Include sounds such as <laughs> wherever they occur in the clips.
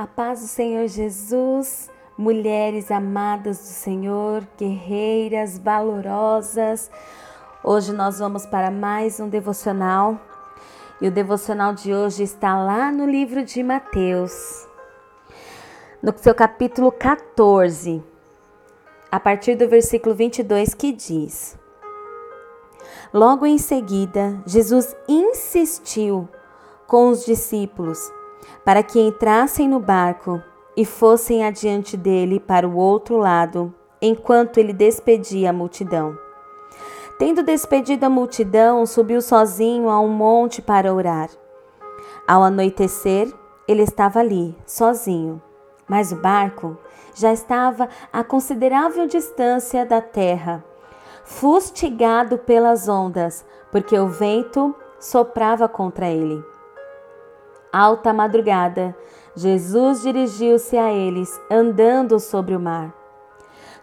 A paz do Senhor Jesus, mulheres amadas do Senhor, guerreiras, valorosas. Hoje nós vamos para mais um devocional. E o devocional de hoje está lá no livro de Mateus, no seu capítulo 14, a partir do versículo 22, que diz: Logo em seguida, Jesus insistiu com os discípulos para que entrassem no barco e fossem adiante dele para o outro lado, enquanto ele despedia a multidão. Tendo despedido a multidão, subiu sozinho a um monte para orar. Ao anoitecer, ele estava ali, sozinho, mas o barco já estava a considerável distância da terra, fustigado pelas ondas, porque o vento soprava contra ele alta madrugada, Jesus dirigiu-se a eles, andando sobre o mar.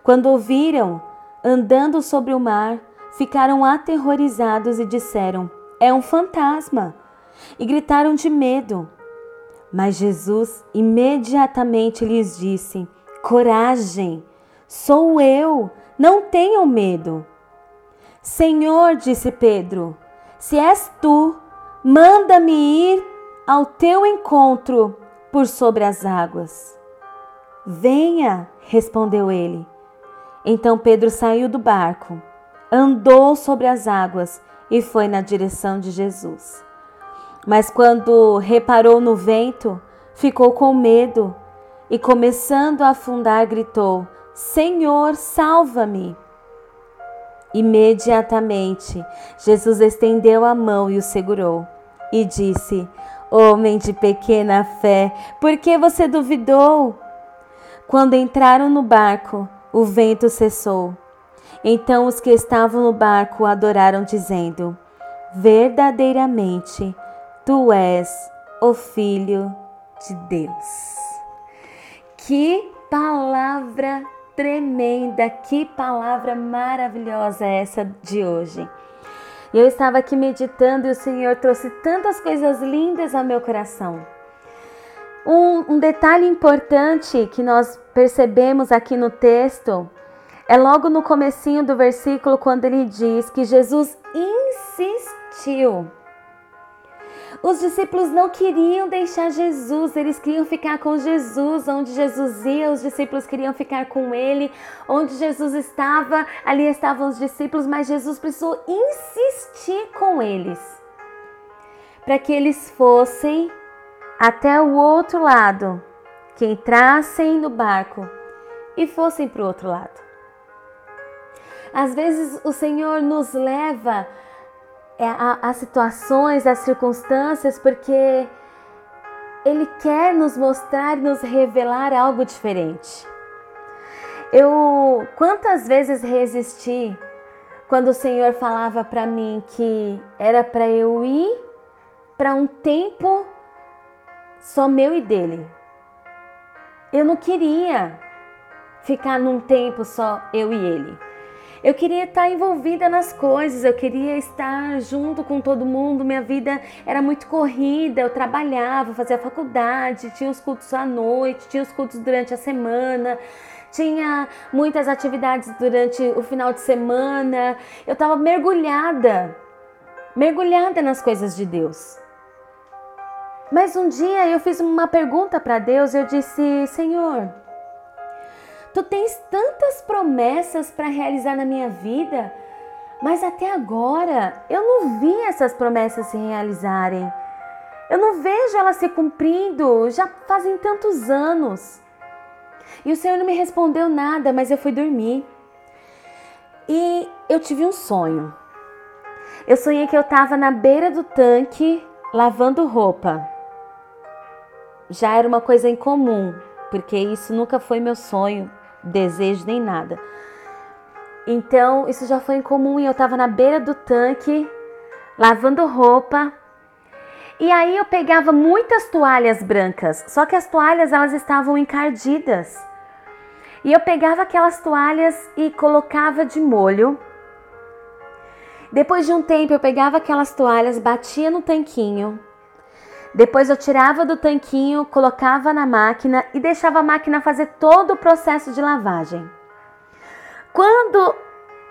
Quando ouviram andando sobre o mar, ficaram aterrorizados e disseram: É um fantasma! E gritaram de medo. Mas Jesus imediatamente lhes disse: Coragem, sou eu, não tenham medo. Senhor, disse Pedro, se és tu, manda-me ir ao teu encontro por sobre as águas. Venha, respondeu ele. Então Pedro saiu do barco, andou sobre as águas e foi na direção de Jesus. Mas quando reparou no vento, ficou com medo e, começando a afundar, gritou: Senhor, salva-me! Imediatamente, Jesus estendeu a mão e o segurou e disse: Homem de pequena fé, por que você duvidou? Quando entraram no barco, o vento cessou. Então os que estavam no barco adoraram, dizendo: Verdadeiramente, tu és o Filho de Deus. Que palavra tremenda, que palavra maravilhosa essa de hoje. E eu estava aqui meditando e o Senhor trouxe tantas coisas lindas ao meu coração. Um, um detalhe importante que nós percebemos aqui no texto é logo no comecinho do versículo quando ele diz que Jesus insistiu os discípulos não queriam deixar Jesus, eles queriam ficar com Jesus, onde Jesus ia, os discípulos queriam ficar com ele, onde Jesus estava, ali estavam os discípulos, mas Jesus precisou insistir com eles para que eles fossem até o outro lado, que entrassem no barco e fossem para o outro lado. Às vezes o Senhor nos leva é, as situações, as circunstâncias, porque Ele quer nos mostrar nos revelar algo diferente. Eu quantas vezes resisti quando o Senhor falava para mim que era para eu ir para um tempo só meu e dele. Eu não queria ficar num tempo só eu e ele. Eu queria estar envolvida nas coisas, eu queria estar junto com todo mundo. Minha vida era muito corrida, eu trabalhava, fazia faculdade, tinha os cultos à noite, tinha os cultos durante a semana, tinha muitas atividades durante o final de semana. Eu estava mergulhada, mergulhada nas coisas de Deus. Mas um dia eu fiz uma pergunta para Deus, eu disse: Senhor, Tu tens tantas promessas para realizar na minha vida, mas até agora eu não vi essas promessas se realizarem. Eu não vejo elas se cumprindo, já fazem tantos anos. E o Senhor não me respondeu nada, mas eu fui dormir. E eu tive um sonho. Eu sonhei que eu estava na beira do tanque lavando roupa. Já era uma coisa incomum, porque isso nunca foi meu sonho desejo nem nada. Então, isso já foi incomum e eu estava na beira do tanque, lavando roupa. E aí eu pegava muitas toalhas brancas, só que as toalhas elas estavam encardidas. E eu pegava aquelas toalhas e colocava de molho. Depois de um tempo eu pegava aquelas toalhas, batia no tanquinho. Depois eu tirava do tanquinho, colocava na máquina e deixava a máquina fazer todo o processo de lavagem. Quando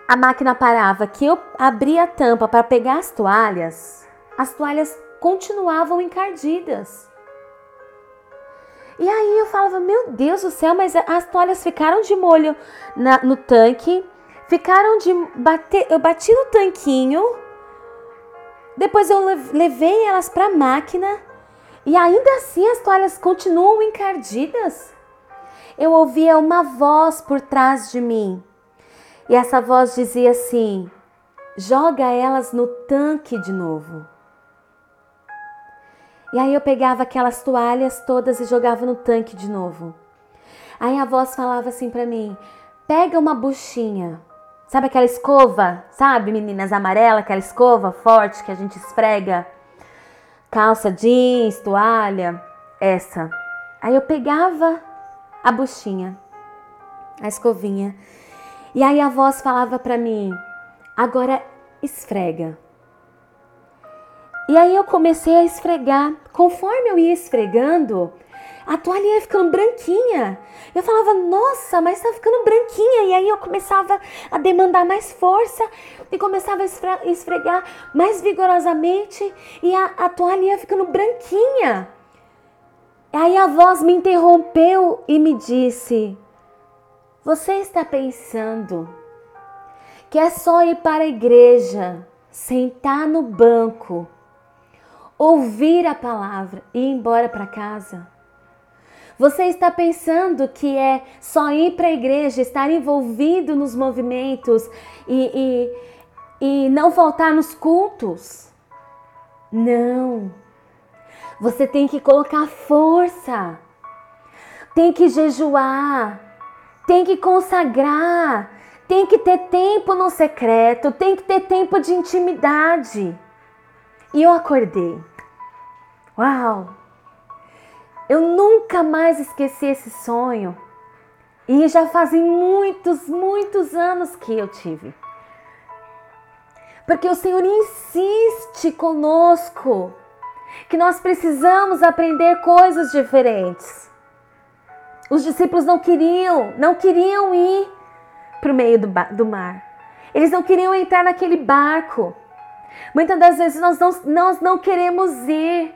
a máquina parava, que eu abria a tampa para pegar as toalhas, as toalhas continuavam encardidas. E aí eu falava, meu Deus do céu, mas as toalhas ficaram de molho na, no tanque, ficaram de bater, eu bati no tanquinho, depois eu levei elas para a máquina e ainda assim as toalhas continuam encardidas. Eu ouvia uma voz por trás de mim e essa voz dizia assim: joga elas no tanque de novo. E aí eu pegava aquelas toalhas todas e jogava no tanque de novo. Aí a voz falava assim para mim: pega uma buchinha. Sabe aquela escova? Sabe, meninas amarela, aquela escova forte que a gente esfrega? Calça jeans, toalha, essa. Aí eu pegava a buchinha, a escovinha. E aí a voz falava para mim: agora esfrega. E aí eu comecei a esfregar. Conforme eu ia esfregando, a toalha ia ficando branquinha. Eu falava, nossa, mas tá ficando branquinha. E aí eu começava a demandar mais força e começava a esfregar mais vigorosamente e a, a toalha ia ficando branquinha. Aí a voz me interrompeu e me disse: Você está pensando que é só ir para a igreja, sentar no banco ouvir a palavra e ir embora para casa? Você está pensando que é só ir para a igreja, estar envolvido nos movimentos e, e, e não faltar nos cultos? Não. Você tem que colocar força, tem que jejuar, tem que consagrar, tem que ter tempo no secreto, tem que ter tempo de intimidade. E eu acordei. Uau! Eu nunca mais esqueci esse sonho. E já fazem muitos, muitos anos que eu tive. Porque o Senhor insiste conosco que nós precisamos aprender coisas diferentes. Os discípulos não queriam, não queriam ir para o meio do, do mar. Eles não queriam entrar naquele barco. Muitas das vezes nós não, nós não queremos ir,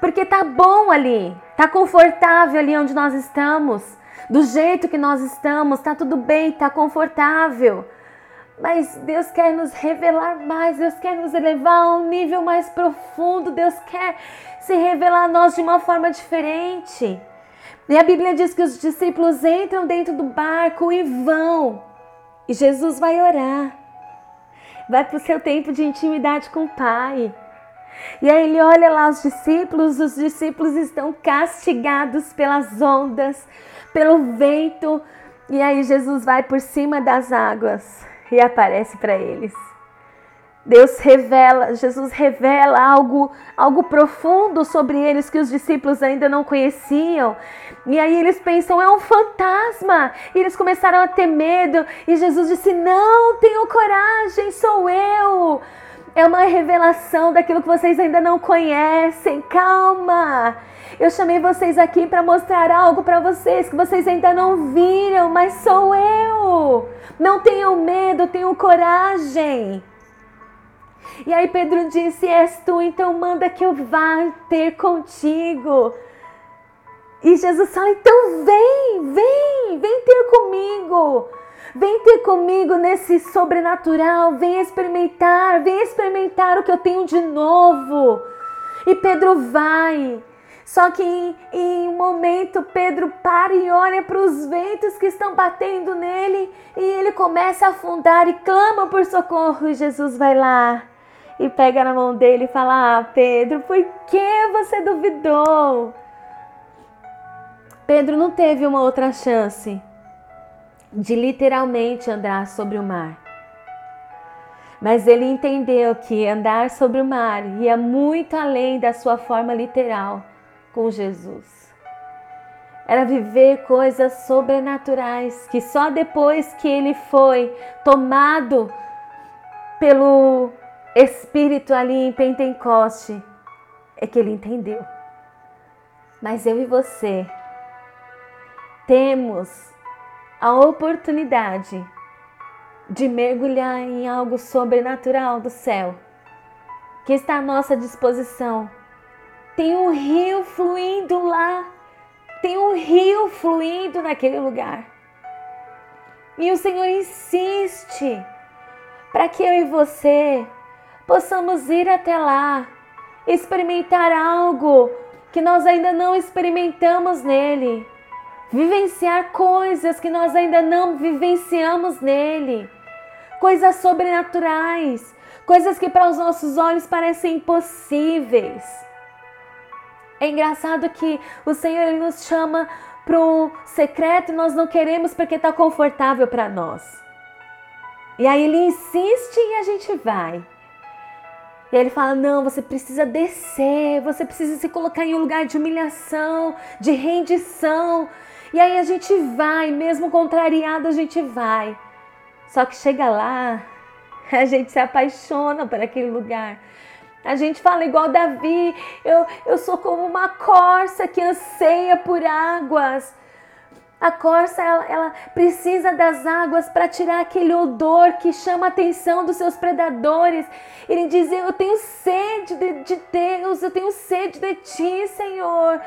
porque tá bom ali, tá confortável ali onde nós estamos, do jeito que nós estamos, tá tudo bem, tá confortável. Mas Deus quer nos revelar mais, Deus quer nos elevar a um nível mais profundo, Deus quer se revelar a nós de uma forma diferente. E a Bíblia diz que os discípulos entram dentro do barco e vão, e Jesus vai orar vai para o seu tempo de intimidade com o Pai. E aí ele olha lá os discípulos, os discípulos estão castigados pelas ondas, pelo vento, e aí Jesus vai por cima das águas e aparece para eles. Deus revela, Jesus revela algo, algo profundo sobre eles que os discípulos ainda não conheciam. E aí eles pensam, é um fantasma. E eles começaram a ter medo. E Jesus disse: Não, tenham coragem, sou eu. É uma revelação daquilo que vocês ainda não conhecem. Calma. Eu chamei vocês aqui para mostrar algo para vocês que vocês ainda não viram, mas sou eu. Não tenham medo, tenham coragem. E aí Pedro disse: És tu, então manda que eu vá ter contigo. E Jesus fala: Então vem, vem, vem ter comigo. Vem ter comigo nesse sobrenatural. Vem experimentar, vem experimentar o que eu tenho de novo. E Pedro vai. Só que em, em, um momento Pedro para e olha para os ventos que estão batendo nele e ele começa a afundar e clama por socorro. E Jesus vai lá e pega na mão dele e fala: Ah, Pedro, por que você duvidou? Pedro não teve uma outra chance de literalmente andar sobre o mar. Mas ele entendeu que andar sobre o mar ia muito além da sua forma literal com Jesus. Era viver coisas sobrenaturais que só depois que ele foi tomado pelo Espírito ali em Pentecoste, é que ele entendeu. Mas eu e você temos a oportunidade de mergulhar em algo sobrenatural do céu que está à nossa disposição. Tem um rio fluindo lá, tem um rio fluindo naquele lugar. E o Senhor insiste para que eu e você possamos ir até lá, experimentar algo que nós ainda não experimentamos nele, vivenciar coisas que nós ainda não vivenciamos nele, coisas sobrenaturais, coisas que para os nossos olhos parecem impossíveis. É engraçado que o Senhor ele nos chama para o secreto e nós não queremos porque está confortável para nós. E aí ele insiste e a gente vai. E aí ele fala: não, você precisa descer, você precisa se colocar em um lugar de humilhação, de rendição. E aí a gente vai, mesmo contrariado, a gente vai. Só que chega lá, <laughs> a gente se apaixona por aquele lugar. A gente fala igual Davi, eu, eu sou como uma corça que anseia por águas. A corça ela, ela precisa das águas para tirar aquele odor que chama a atenção dos seus predadores. Ele diz: Eu tenho sede de, de Deus, eu tenho sede de ti, Senhor.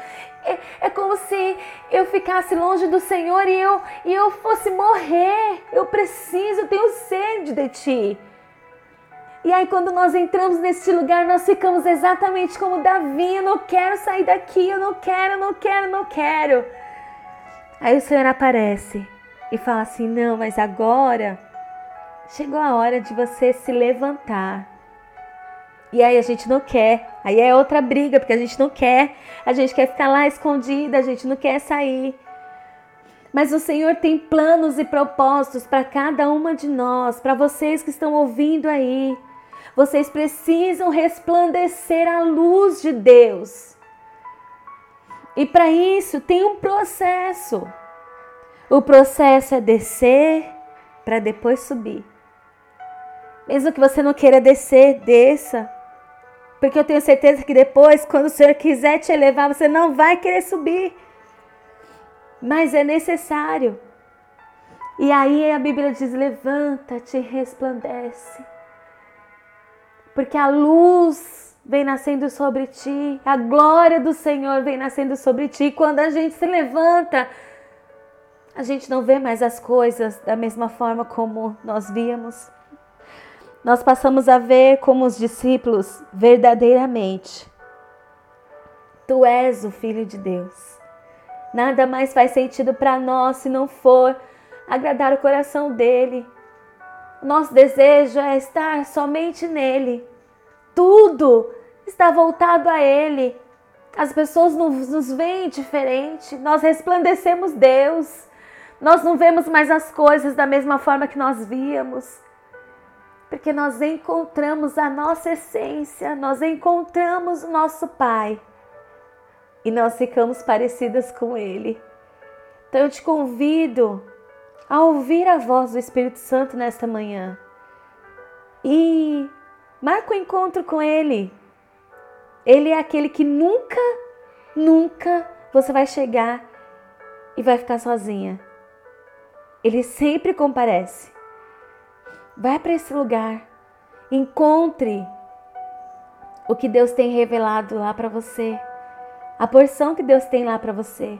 É, é, como se eu ficasse longe do Senhor e eu, e eu fosse morrer. Eu preciso, eu tenho sede de ti. E aí, quando nós entramos nesse lugar, nós ficamos exatamente como Davi: eu não quero sair daqui, eu não quero, não quero, não quero. Aí o Senhor aparece e fala assim: não, mas agora chegou a hora de você se levantar. E aí a gente não quer. Aí é outra briga, porque a gente não quer. A gente quer ficar lá escondida, a gente não quer sair. Mas o Senhor tem planos e propósitos para cada uma de nós, para vocês que estão ouvindo aí. Vocês precisam resplandecer a luz de Deus. E para isso tem um processo. O processo é descer para depois subir. Mesmo que você não queira descer, desça. Porque eu tenho certeza que depois, quando o Senhor quiser te elevar, você não vai querer subir. Mas é necessário. E aí a Bíblia diz: levanta-te e resplandece porque a luz vem nascendo sobre ti, a glória do Senhor vem nascendo sobre ti. Quando a gente se levanta, a gente não vê mais as coisas da mesma forma como nós víamos. Nós passamos a ver como os discípulos verdadeiramente. Tu és o Filho de Deus. Nada mais faz sentido para nós se não for agradar o coração dele, nosso desejo é estar somente nele. Tudo está voltado a ele. As pessoas nos, nos veem diferente. Nós resplandecemos Deus. Nós não vemos mais as coisas da mesma forma que nós víamos. Porque nós encontramos a nossa essência, nós encontramos o nosso Pai. E nós ficamos parecidas com Ele. Então eu te convido a ouvir a voz do Espírito Santo nesta manhã. E marca o um encontro com Ele. Ele é aquele que nunca, nunca você vai chegar e vai ficar sozinha. Ele sempre comparece. Vai para esse lugar. Encontre o que Deus tem revelado lá para você. A porção que Deus tem lá para você.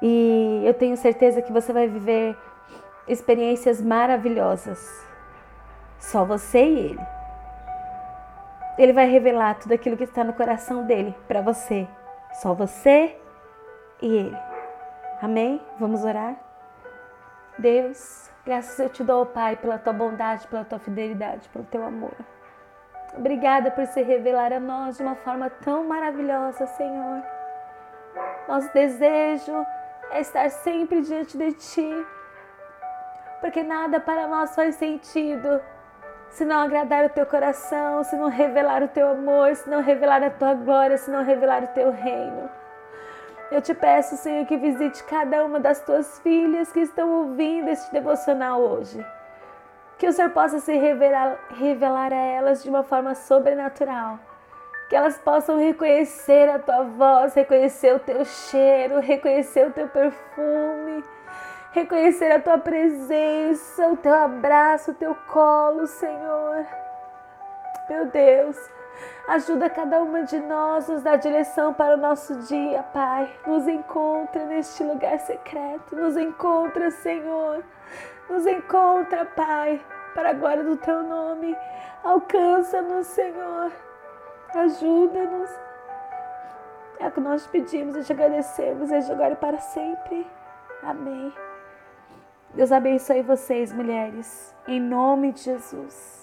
E eu tenho certeza que você vai viver experiências maravilhosas. Só você e ele. Ele vai revelar tudo aquilo que está no coração dele para você. Só você e ele. Amém? Vamos orar? Deus, graças eu te dou, Pai, pela tua bondade, pela tua fidelidade, pelo teu amor. Obrigada por se revelar a nós de uma forma tão maravilhosa, Senhor. Nosso desejo é estar sempre diante de Ti, porque nada para nós faz sentido se não agradar o Teu coração, se não revelar o Teu amor, se não revelar a Tua glória, se não revelar o Teu reino. Eu te peço, Senhor, que visite cada uma das tuas filhas que estão ouvindo este devocional hoje. Que o Senhor possa se revelar, revelar a elas de uma forma sobrenatural. que elas possam reconhecer a tua voz, reconhecer o teu cheiro, reconhecer o teu perfume, reconhecer a tua presença, o teu abraço, o teu colo, Senhor. Meu Deus, ajuda cada uma de nós, nos dá direção para o nosso dia, Pai. Nos encontra neste lugar secreto, nos encontra, Senhor. Nos encontra, Pai, para a glória do teu nome. Alcança-nos, Senhor. Ajuda-nos. É o que nós pedimos e te agradecemos desde agora e para sempre. Amém. Deus abençoe vocês, mulheres, em nome de Jesus.